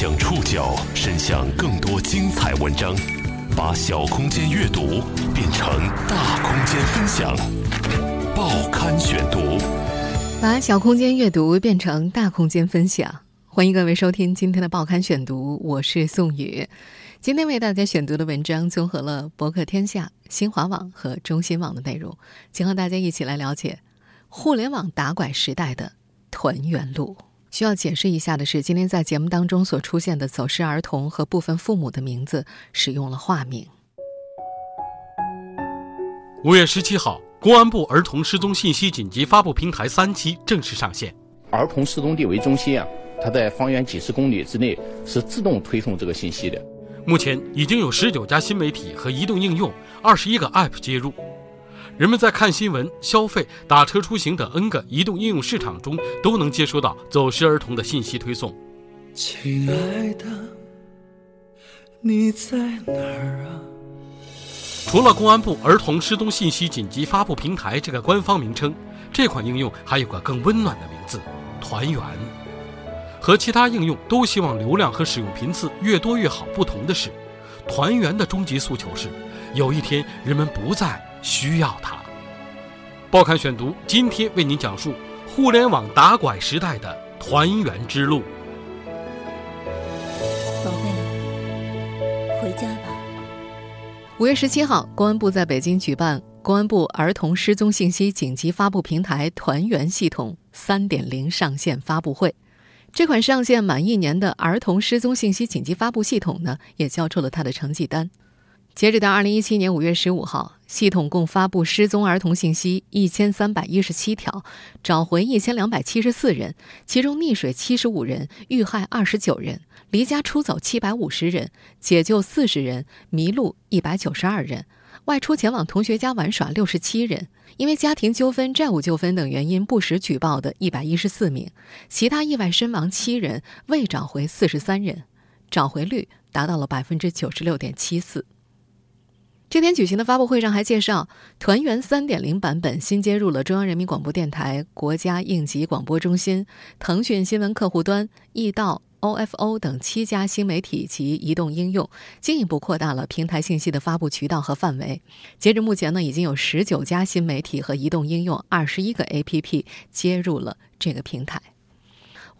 将触角伸向更多精彩文章，把小空间阅读变成大空间分享。报刊选读，把小空间阅读变成大空间分享。欢迎各位收听今天的报刊选读，我是宋宇。今天为大家选读的文章综合了博客天下、新华网和中新网的内容，请和大家一起来了解互联网打拐时代的团圆路。需要解释一下的是，今天在节目当中所出现的走失儿童和部分父母的名字使用了化名。五月十七号，公安部儿童失踪信息紧急发布平台三期正式上线。儿童失踪地为中心啊，它在方圆几十公里之内是自动推送这个信息的。目前已经有十九家新媒体和移动应用、二十一个 App 接入。人们在看新闻、消费、打车出行等 N 个移动应用市场中，都能接收到走失儿童的信息推送。亲爱的，你在哪儿啊？除了公安部儿童失踪信息紧急发布平台这个官方名称，这款应用还有个更温暖的名字——团圆。和其他应用都希望流量和使用频次越多越好不同的是，团圆的终极诉求是，有一天人们不再。需要它。报刊选读今天为您讲述互联网打拐时代的团圆之路。宝贝，回家吧。五月十七号，公安部在北京举办公安部儿童失踪信息紧急发布平台团圆系统三点零上线发布会。这款上线满一年的儿童失踪信息紧急发布系统呢，也交出了它的成绩单。截止到二零一七年五月十五号，系统共发布失踪儿童信息一千三百一十七条，找回一千两百七十四人，其中溺水七十五人，遇害二十九人，离家出走七百五十人，解救四十人，迷路一百九十二人，外出前往同学家玩耍六十七人，因为家庭纠纷、债务纠纷等原因不实举报的一百一十四名，其他意外身亡七人，未找回四十三人，找回率达到了百分之九十六点七四。这天举行的发布会上还介绍，团圆三点零版本新接入了中央人民广播电台、国家应急广播中心、腾讯新闻客户端、易到、OFO 等七家新媒体及移动应用，进一步扩大了平台信息的发布渠道和范围。截至目前呢，已经有十九家新媒体和移动应用、二十一个 APP 接入了这个平台。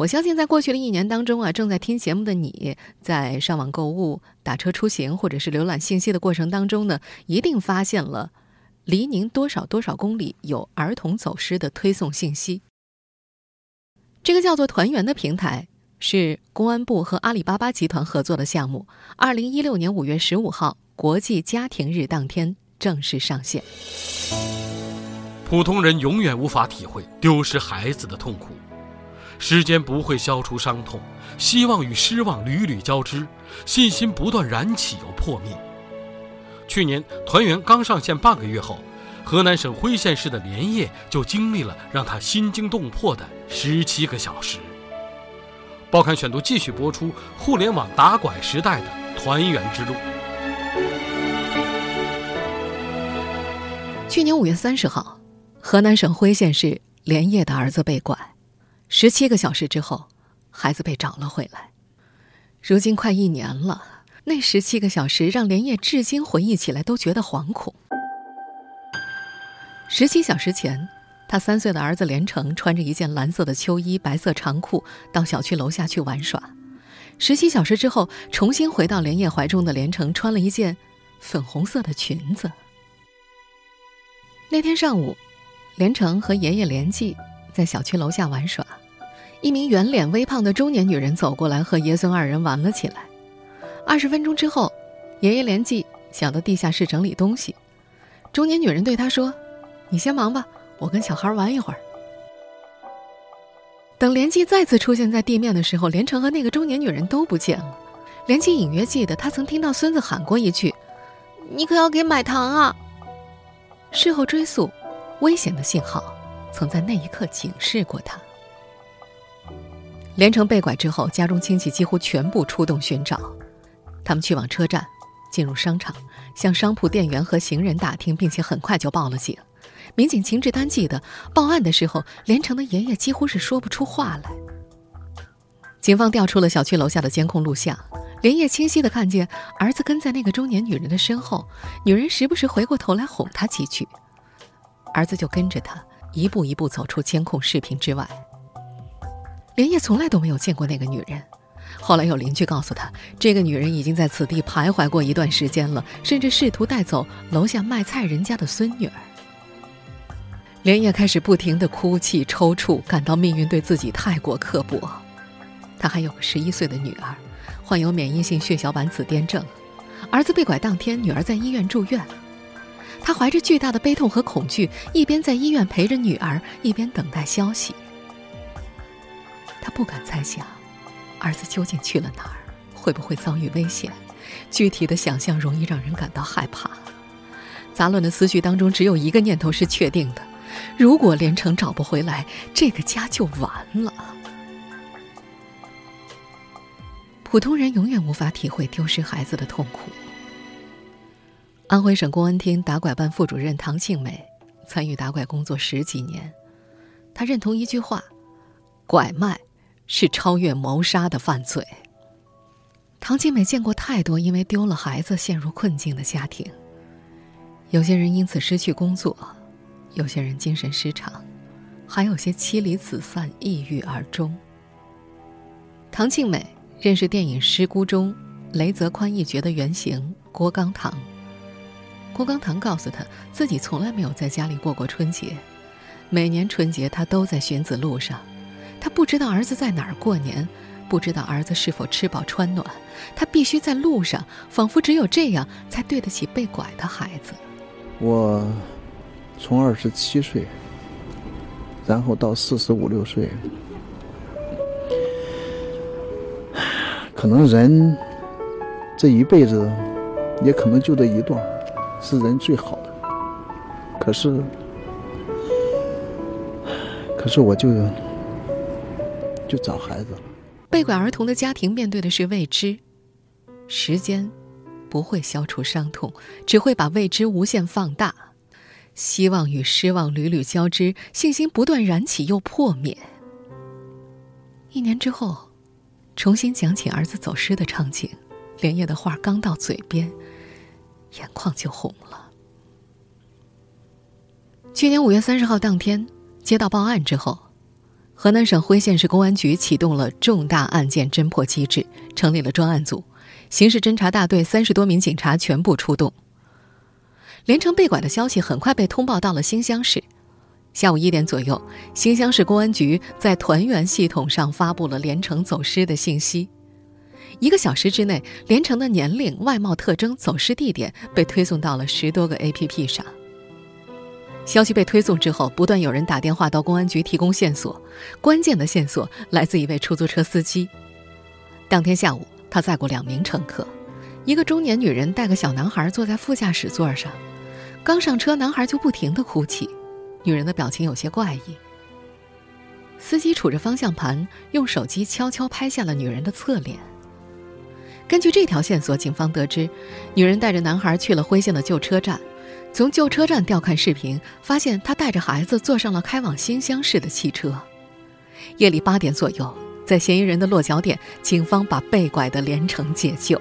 我相信，在过去的一年当中啊，正在听节目的你，在上网购物、打车出行，或者是浏览信息的过程当中呢，一定发现了离您多少多少公里有儿童走失的推送信息。这个叫做“团圆”的平台是公安部和阿里巴巴集团合作的项目。二零一六年五月十五号，国际家庭日当天正式上线。普通人永远无法体会丢失孩子的痛苦。时间不会消除伤痛，希望与失望屡屡交织，信心不断燃起又破灭。去年团圆刚上线半个月后，河南省辉县市的连夜就经历了让他心惊动魄的十七个小时。报刊选读继续播出互联网打拐时代的团圆之路。去年五月三十号，河南省辉县市连夜的儿子被拐。十七个小时之后，孩子被找了回来。如今快一年了，那十七个小时让连夜至今回忆起来都觉得惶恐。十七小时前，他三岁的儿子连城穿着一件蓝色的秋衣、白色长裤到小区楼下去玩耍。十七小时之后，重新回到连夜怀中的连城穿了一件粉红色的裙子。那天上午，连城和爷爷连记在小区楼下玩耍。一名圆脸微胖的中年女人走过来，和爷孙二人玩了起来。二十分钟之后，爷爷连季想到地下室整理东西，中年女人对他说：“你先忙吧，我跟小孩玩一会儿。”等连记再次出现在地面的时候，连城和那个中年女人都不见了。连记隐约记得，他曾听到孙子喊过一句：“你可要给买糖啊！”事后追溯，危险的信号曾在那一刻警示过他。连城被拐之后，家中亲戚几乎全部出动寻找。他们去往车站，进入商场，向商铺店员和行人打听，并且很快就报了警。民警秦志丹记得，报案的时候，连城的爷爷几乎是说不出话来。警方调出了小区楼下的监控录像，连夜清晰地看见儿子跟在那个中年女人的身后，女人时不时回过头来哄他几句，儿子就跟着他一步一步走出监控视频之外。连夜从来都没有见过那个女人，后来有邻居告诉他，这个女人已经在此地徘徊过一段时间了，甚至试图带走楼下卖菜人家的孙女儿。连夜开始不停地哭泣抽搐，感到命运对自己太过刻薄。他还有个十一岁的女儿，患有免疫性血小板紫癜症。儿子被拐当天，女儿在医院住院。他怀着巨大的悲痛和恐惧，一边在医院陪着女儿，一边等待消息。他不敢猜想，儿子究竟去了哪儿，会不会遭遇危险？具体的想象容易让人感到害怕。杂乱的思绪当中，只有一个念头是确定的：如果连城找不回来，这个家就完了。普通人永远无法体会丢失孩子的痛苦。安徽省公安厅打拐办副主任唐庆美参与打拐工作十几年，她认同一句话：拐卖是超越谋杀的犯罪。唐庆美见过太多因为丢了孩子陷入困境的家庭，有些人因此失去工作，有些人精神失常，还有些妻离子散、抑郁而终。唐庆美。认识电影《失孤》中雷泽宽一角的原型郭刚堂。郭刚堂告诉他自己从来没有在家里过过春节，每年春节他都在寻子路上，他不知道儿子在哪儿过年，不知道儿子是否吃饱穿暖，他必须在路上，仿佛只有这样才对得起被拐的孩子。我从二十七岁，然后到四十五六岁。可能人这一辈子，也可能就这一段，是人最好的。可是，可是我就就找孩子了。被拐儿童的家庭面对的是未知，时间不会消除伤痛，只会把未知无限放大。希望与失望屡屡交织，信心不断燃起又破灭。一年之后。重新讲起儿子走失的场景，连夜的话刚到嘴边，眼眶就红了。去年五月三十号当天，接到报案之后，河南省辉县市公安局启动了重大案件侦破机制，成立了专案组，刑事侦查大队三十多名警察全部出动。连城被拐的消息很快被通报到了新乡市。下午一点左右，新乡市公安局在团员系统上发布了连城走失的信息。一个小时之内，连城的年龄、外貌特征、走失地点被推送到了十多个 APP 上。消息被推送之后，不断有人打电话到公安局提供线索。关键的线索来自一位出租车司机。当天下午，他载过两名乘客，一个中年女人带个小男孩坐在副驾驶座上。刚上车，男孩就不停地哭泣。女人的表情有些怪异。司机杵着方向盘，用手机悄悄拍下了女人的侧脸。根据这条线索，警方得知，女人带着男孩去了辉县的旧车站。从旧车站调看视频，发现他带着孩子坐上了开往新乡市的汽车。夜里八点左右，在嫌疑人的落脚点，警方把被拐的连城解救。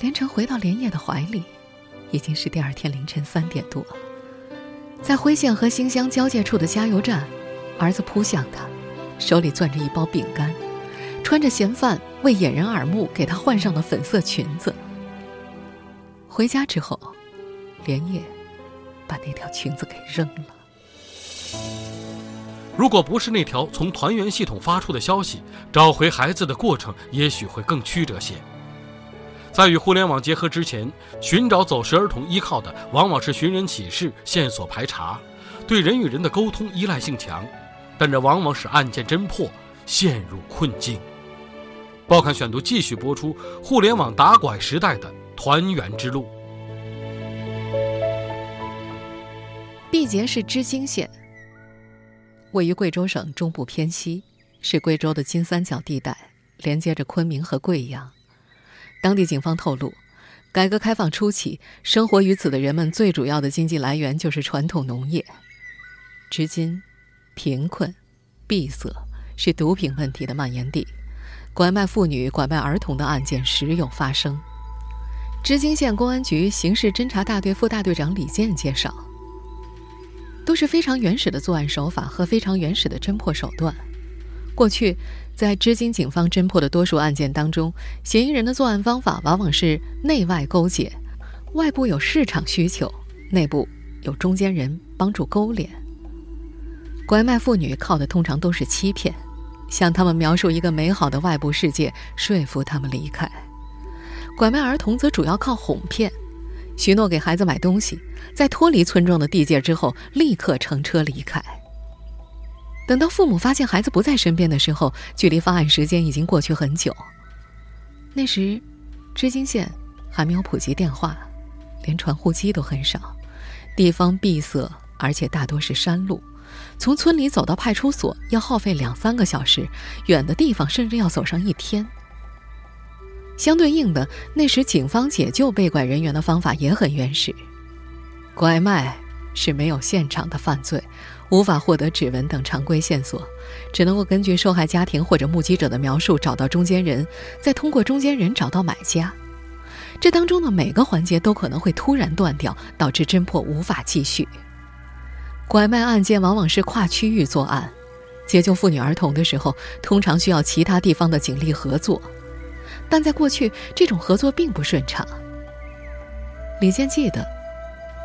连城回到连夜的怀里。已经是第二天凌晨三点多了，在辉县和新乡交界处的加油站，儿子扑向他，手里攥着一包饼干，穿着嫌犯为掩人耳目给他换上了粉色裙子。回家之后，连夜把那条裙子给扔了。如果不是那条从团员系统发出的消息，找回孩子的过程也许会更曲折些。在与互联网结合之前，寻找走失儿童依靠的往往是寻人启事、线索排查，对人与人的沟通依赖性强，但这往往使案件侦破陷入困境。报刊选读继续播出：互联网打拐时代的团圆之路。毕节是织金县，位于贵州省中部偏西，是贵州的金三角地带，连接着昆明和贵阳。当地警方透露，改革开放初期，生活于此的人们最主要的经济来源就是传统农业。至今，贫困、闭塞，是毒品问题的蔓延地。拐卖妇女、拐卖儿童的案件时有发生。织金县公安局刑事侦查大队副大队长李健介绍，都是非常原始的作案手法和非常原始的侦破手段。过去，在织金警方侦破的多数案件当中，嫌疑人的作案方法往往是内外勾结，外部有市场需求，内部有中间人帮助勾连。拐卖妇女靠的通常都是欺骗，向他们描述一个美好的外部世界，说服他们离开；拐卖儿童则主要靠哄骗，许诺给孩子买东西，在脱离村庄的地界之后，立刻乘车离开。等到父母发现孩子不在身边的时候，距离发案时间已经过去很久。那时，织金县还没有普及电话，连传呼机都很少，地方闭塞，而且大多是山路，从村里走到派出所要耗费两三个小时，远的地方甚至要走上一天。相对应的，那时警方解救被拐人员的方法也很原始，拐卖是没有现场的犯罪。无法获得指纹等常规线索，只能够根据受害家庭或者目击者的描述找到中间人，再通过中间人找到买家。这当中的每个环节都可能会突然断掉，导致侦破无法继续。拐卖案件往往是跨区域作案，解救妇女儿童的时候，通常需要其他地方的警力合作，但在过去，这种合作并不顺畅。李健记得，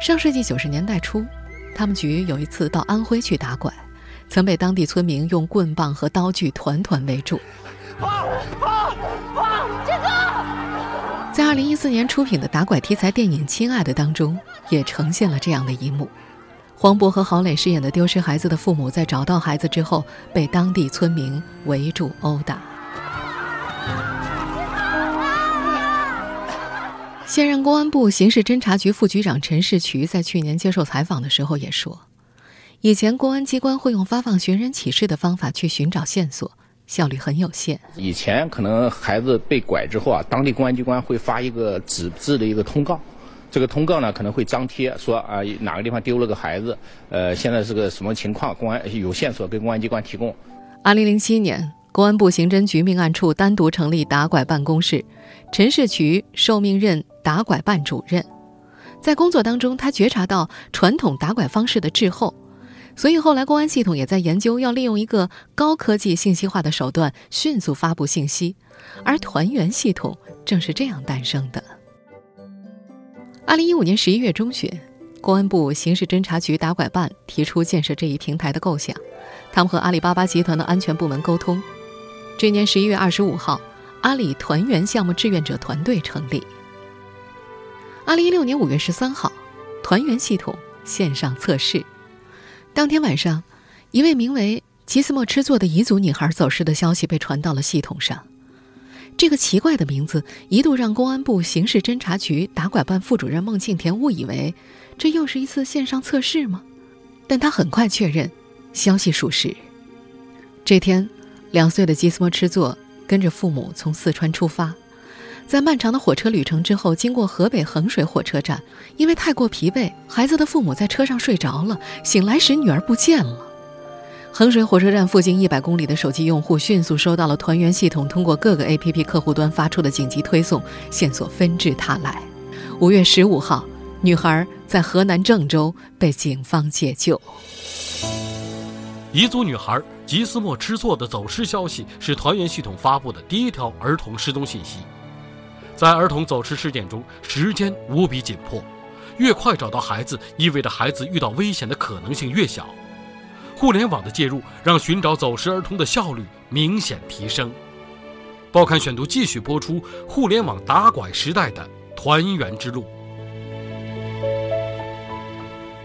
上世纪九十年代初。他们局有一次到安徽去打拐，曾被当地村民用棍棒和刀具团团围住。跑跑跑！这个在二零一四年出品的打拐题材电影《亲爱的》当中，也呈现了这样的一幕：黄渤和郝蕾饰演的丢失孩子的父母，在找到孩子之后，被当地村民围住殴打。现任公安部刑事侦查局副局长陈士渠在去年接受采访的时候也说，以前公安机关会用发放寻人启事的方法去寻找线索，效率很有限。以前可能孩子被拐之后啊，当地公安机关会发一个纸质的一个通告，这个通告呢可能会张贴说啊哪个地方丢了个孩子，呃现在是个什么情况，公安有线索给公安机关提供。二零零七年。公安部刑侦局命案处单独成立打拐办公室，陈士渠受命任打拐办主任。在工作当中，他觉察到传统打拐方式的滞后，所以后来公安系统也在研究要利用一个高科技信息化的手段迅速发布信息，而团圆系统正是这样诞生的。二零一五年十一月中旬，公安部刑事侦查局打拐办提出建设这一平台的构想，他们和阿里巴巴集团的安全部门沟通。这年十一月二十五号，阿里团圆项目志愿者团队成立。二零一六年五月十三号，团圆系统线上测试。当天晚上，一位名为吉斯莫吃座的彝族女孩走失的消息被传到了系统上。这个奇怪的名字一度让公安部刑事侦查局打拐办副主任孟庆田误以为这又是一次线上测试吗？但他很快确认，消息属实。这天。两岁的吉斯莫吃座跟着父母从四川出发，在漫长的火车旅程之后，经过河北衡水火车站，因为太过疲惫，孩子的父母在车上睡着了。醒来时，女儿不见了。衡水火车站附近一百公里的手机用户迅速收到了团圆系统通过各个 APP 客户端发出的紧急推送，线索纷至沓来。五月十五号，女孩在河南郑州被警方解救。彝族女孩吉斯莫吃错的走失消息是团圆系统发布的第一条儿童失踪信息。在儿童走失事件中，时间无比紧迫，越快找到孩子，意味着孩子遇到危险的可能性越小。互联网的介入让寻找走失儿童的效率明显提升。报刊选读继续播出：互联网打拐时代的团圆之路。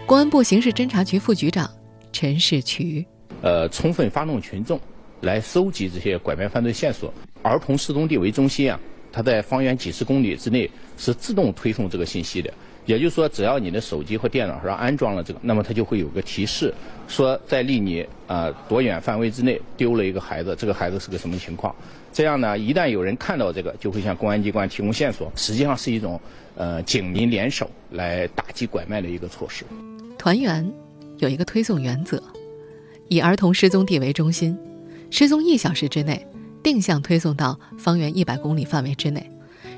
公安部刑事侦查局副局长陈世渠。呃，充分发动群众来搜集这些拐卖犯罪线索。儿童失踪地为中心啊，它在方圆几十公里之内是自动推送这个信息的。也就是说，只要你的手机或电脑上安装了这个，那么它就会有个提示，说在离你啊多远范围之内丢了一个孩子，这个孩子是个什么情况？这样呢，一旦有人看到这个，就会向公安机关提供线索。实际上是一种呃警民联手来打击拐卖的一个措施。团圆有一个推送原则。以儿童失踪地为中心，失踪一小时之内定向推送到方圆一百公里范围之内；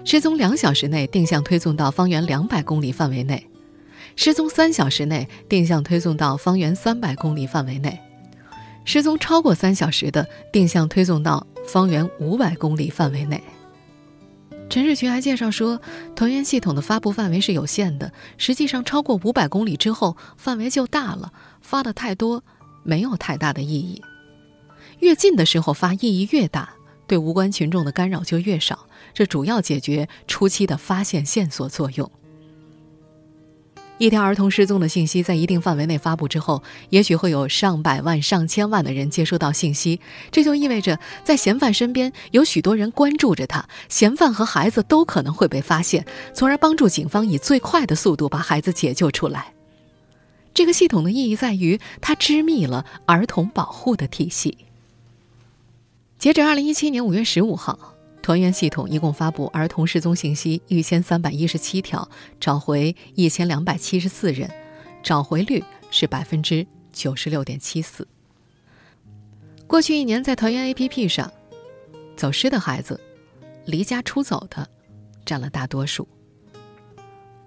失踪两小时内定向推送到方圆两百公里范围内；失踪三小时内定向推送到方圆三百公里范围内；失踪超过三小时的定向推送到方圆五百公里范围内。陈世群还介绍说，团圆系统的发布范围是有限的，实际上超过五百公里之后，范围就大了，发的太多没有太大的意义。越近的时候发意义越大，对无关群众的干扰就越少，这主要解决初期的发现线索作用。一条儿童失踪的信息在一定范围内发布之后，也许会有上百万、上千万的人接收到信息，这就意味着在嫌犯身边有许多人关注着他，嫌犯和孩子都可能会被发现，从而帮助警方以最快的速度把孩子解救出来。这个系统的意义在于，它织密了儿童保护的体系。截止二零一七年五月十五号。团圆系统一共发布儿童失踪信息一千三百一十七条，找回一千两百七十四人，找回率是百分之九十六点七四。过去一年，在团圆 APP 上，走失的孩子、离家出走的占了大多数。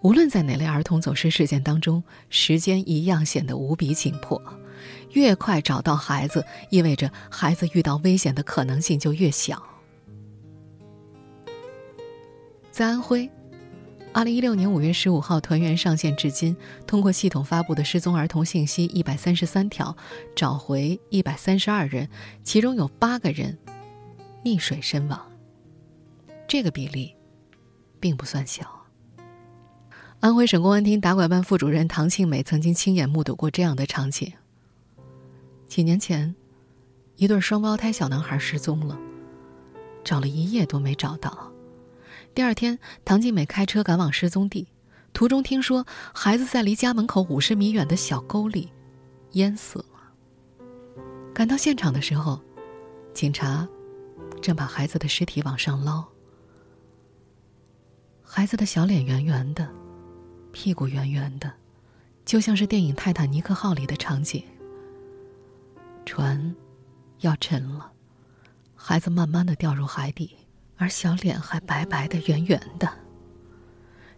无论在哪类儿童走失事件当中，时间一样显得无比紧迫。越快找到孩子，意味着孩子遇到危险的可能性就越小。在安徽，二零一六年五月十五号，团圆上线至今，通过系统发布的失踪儿童信息一百三十三条，找回一百三十二人，其中有八个人溺水身亡。这个比例并不算小。安徽省公安厅打拐办副主任唐庆美曾经亲眼目睹过这样的场景：几年前，一对双胞胎小男孩失踪了，找了一夜都没找到。第二天，唐静美开车赶往失踪地，途中听说孩子在离家门口五十米远的小沟里淹死了。赶到现场的时候，警察正把孩子的尸体往上捞。孩子的小脸圆圆的，屁股圆圆的，就像是电影《泰坦尼克号》里的场景。船要沉了，孩子慢慢的掉入海底。而小脸还白白的、圆圆的。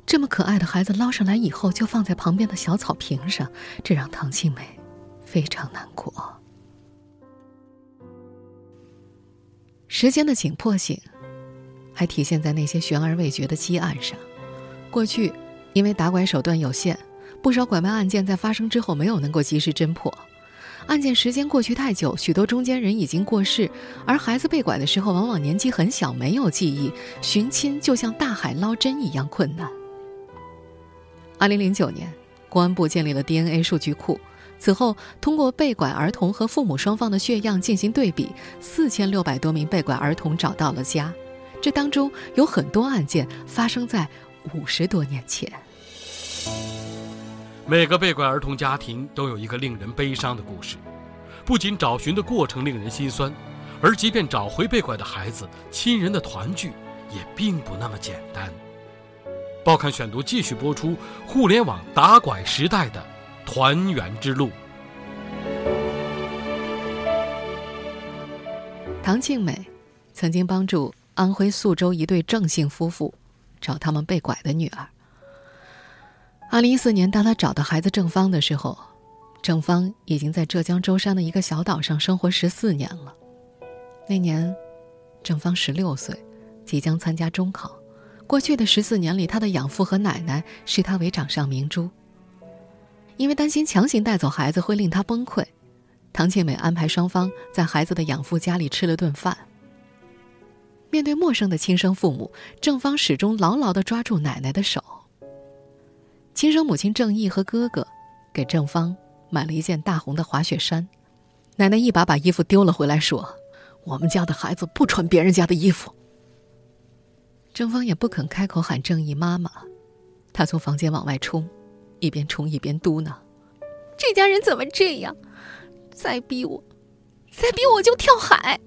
这么可爱的孩子捞上来以后，就放在旁边的小草坪上，这让唐庆美非常难过。时间的紧迫性，还体现在那些悬而未决的积案上。过去，因为打拐手段有限，不少拐卖案件在发生之后没有能够及时侦破。案件时间过去太久，许多中间人已经过世，而孩子被拐的时候往往年纪很小，没有记忆，寻亲就像大海捞针一样困难。二零零九年，公安部建立了 DNA 数据库，此后通过被拐儿童和父母双方的血样进行对比，四千六百多名被拐儿童找到了家，这当中有很多案件发生在五十多年前。每个被拐儿童家庭都有一个令人悲伤的故事，不仅找寻的过程令人心酸，而即便找回被拐的孩子，亲人的团聚也并不那么简单。报刊选读继续播出互联网打拐时代的团圆之路。唐庆美曾经帮助安徽宿州一对郑姓夫妇找他们被拐的女儿。二零一四年，当他找到孩子郑芳的时候，郑芳已经在浙江舟山的一个小岛上生活十四年了。那年，郑芳十六岁，即将参加中考。过去的十四年里，他的养父和奶奶视他为掌上明珠。因为担心强行带走孩子会令他崩溃，唐庆美安排双方在孩子的养父家里吃了顿饭。面对陌生的亲生父母，郑芳始终牢牢地抓住奶奶的手。亲生母亲郑义和哥哥给郑芳买了一件大红的滑雪衫，奶奶一把把衣服丢了回来，说：“我们家的孩子不穿别人家的衣服。”郑芳也不肯开口喊郑义妈妈，她从房间往外冲，一边冲一边嘟囔：“这家人怎么这样？再逼我，再逼我就跳海。”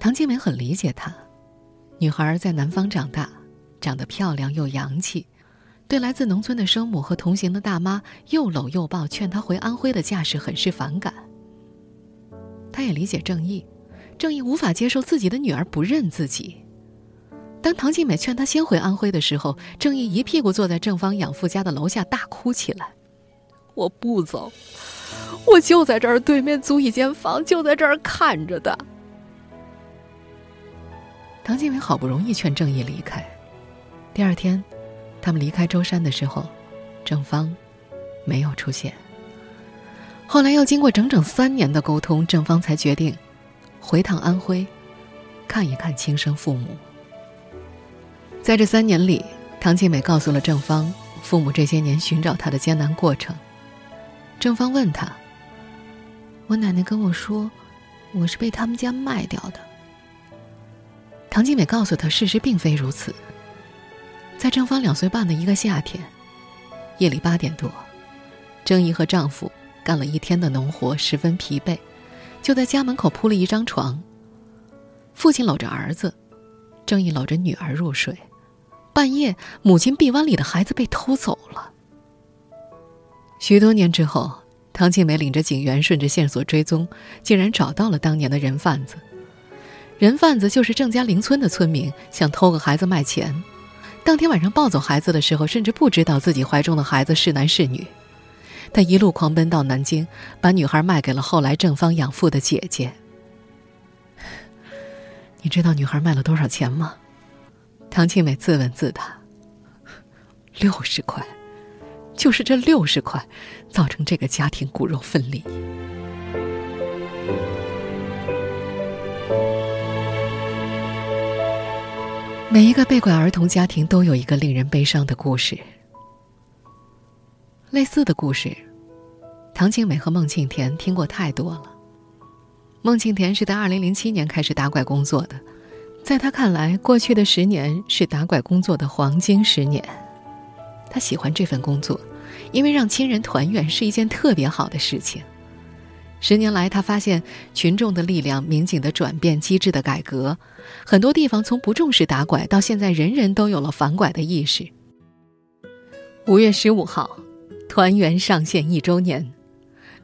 唐金梅很理解她，女孩在南方长大。长得漂亮又洋气，对来自农村的生母和同行的大妈又搂又抱劝她回安徽的架势很是反感。他也理解郑义，郑义无法接受自己的女儿不认自己。当唐静美劝他先回安徽的时候，郑义一屁股坐在正方养父家的楼下大哭起来：“我不走，我就在这儿对面租一间房，就在这儿看着的。”唐静美好不容易劝正义离开，第二天，他们离开舟山的时候，郑芳没有出现。后来又经过整整三年的沟通，郑芳才决定回趟安徽，看一看亲生父母。在这三年里，唐静美告诉了郑芳父母这些年寻找她的艰难过程。郑芳问他：“我奶奶跟我说，我是被他们家卖掉的。”唐静美告诉他，事实并非如此。在郑芳两岁半的一个夏天，夜里八点多，郑怡和丈夫干了一天的农活，十分疲惫，就在家门口铺了一张床。父亲搂着儿子，郑义搂着女儿入睡。半夜，母亲臂弯里的孩子被偷走了。许多年之后，唐庆梅领着警员顺着线索追踪，竟然找到了当年的人贩子。人贩子就是郑家邻村的村民，想偷个孩子卖钱。当天晚上抱走孩子的时候，甚至不知道自己怀中的孩子是男是女。他一路狂奔到南京，把女孩卖给了后来郑芳养父的姐姐。你知道女孩卖了多少钱吗？唐庆美自问自答：“六十块，就是这六十块，造成这个家庭骨肉分离。”每一个被拐儿童家庭都有一个令人悲伤的故事。类似的故事，唐庆美和孟庆田听过太多了。孟庆田是在二零零七年开始打拐工作的。在他看来，过去的十年是打拐工作的黄金十年。他喜欢这份工作，因为让亲人团圆是一件特别好的事情。十年来，他发现群众的力量、民警的转变、机制的改革，很多地方从不重视打拐，到现在人人都有了反拐的意识。五月十五号，团圆上线一周年，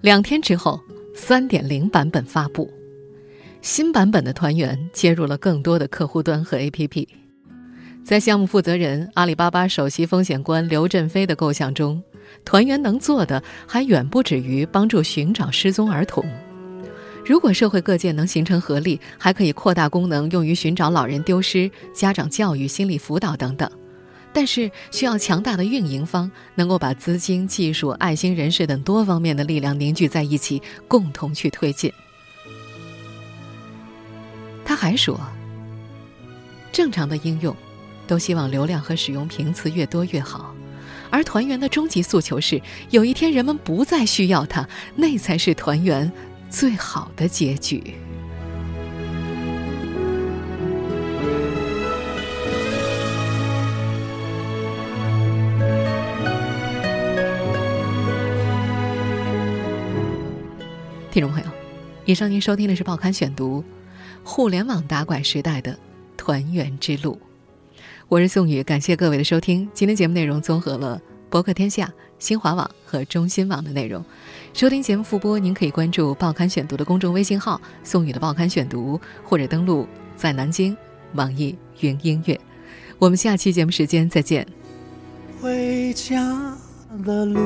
两天之后，三点零版本发布。新版本的团圆接入了更多的客户端和 APP，在项目负责人、阿里巴巴首席风险官刘振飞的构想中，团员能做的还远不止于帮助寻找失踪儿童。如果社会各界能形成合力，还可以扩大功能，用于寻找老人丢失、家长教育、心理辅导等等。但是，需要强大的运营方，能够把资金、技术、爱心人士等多方面的力量凝聚在一起，共同去推进。他还说：“正常的应用，都希望流量和使用频次越多越好，而团圆的终极诉求是，有一天人们不再需要它，那才是团圆最好的结局。”听众朋友，以上您收听的是《报刊选读》。互联网打拐时代的团圆之路，我是宋宇，感谢各位的收听。今天节目内容综合了博客天下、新华网和中新网的内容。收听节目复播，您可以关注《报刊选读》的公众微信号“宋宇的报刊选读”，或者登录在南京网易云音乐。我们下期节目时间再见。回家的路，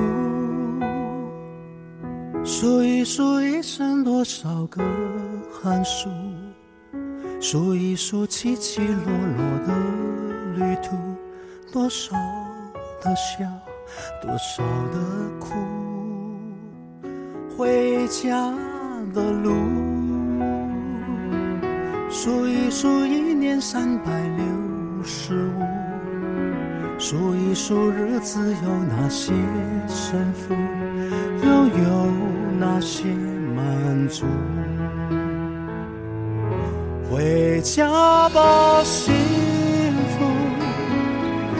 数一数一生多少个寒暑。数一数起起落落的旅途，多少的笑，多少的苦。回家的路，数一数一年三百六十五，数一数日子有哪些胜负，又有哪些满足。回家吧，心，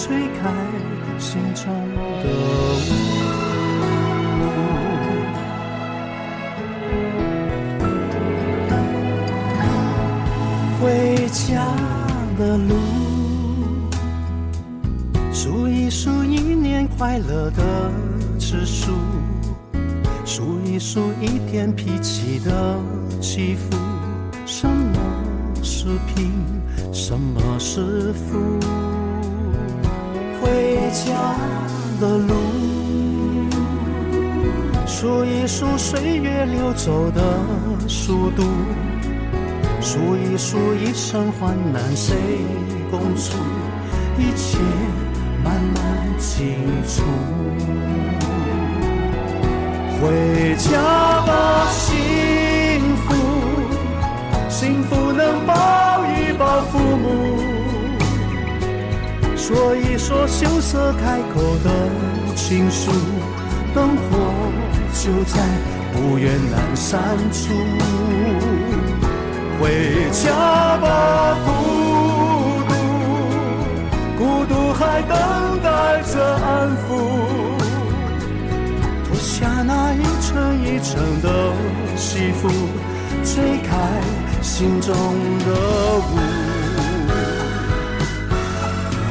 吹开心中的雾。回家的路，数一数一年快乐的次数，数一数一天脾气的起伏。什么是贫，什么是富？回家的路，数一数岁月流走的速度。数一数一生患难谁共处，一切慢慢清楚。回家吧，幸福，幸福说一说羞涩开口的情书，灯火就在不远阑珊处。回家吧，孤独，孤独还等待着安抚。脱下那一层一层的西服，吹开心中的雾。